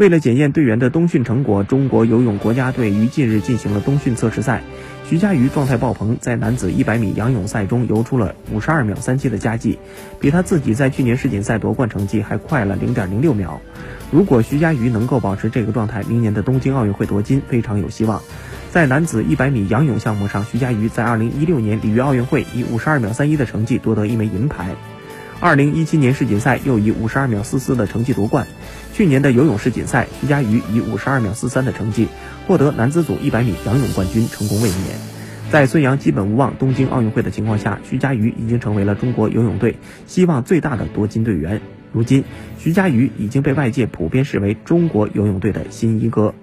为了检验队员的冬训成果，中国游泳国家队于近日进行了冬训测试赛。徐嘉余状态爆棚，在男子100米仰泳赛中游出了52秒37的佳绩，比他自己在去年世锦赛夺冠成绩还快了0.06秒。如果徐嘉余能够保持这个状态，明年的东京奥运会夺金非常有希望。在男子100米仰泳项目上，徐嘉余在2016年里约奥运会以52秒31的成绩夺得一枚银牌。二零一七年世锦赛又以五十二秒四四的成绩夺冠。去年的游泳世锦赛，徐嘉余以五十二秒四三的成绩获得男子组一百米仰泳冠军，成功卫冕。在孙杨基本无望东京奥运会的情况下，徐嘉余已经成为了中国游泳队希望最大的夺金队员。如今，徐嘉余已经被外界普遍视为中国游泳队的新一哥。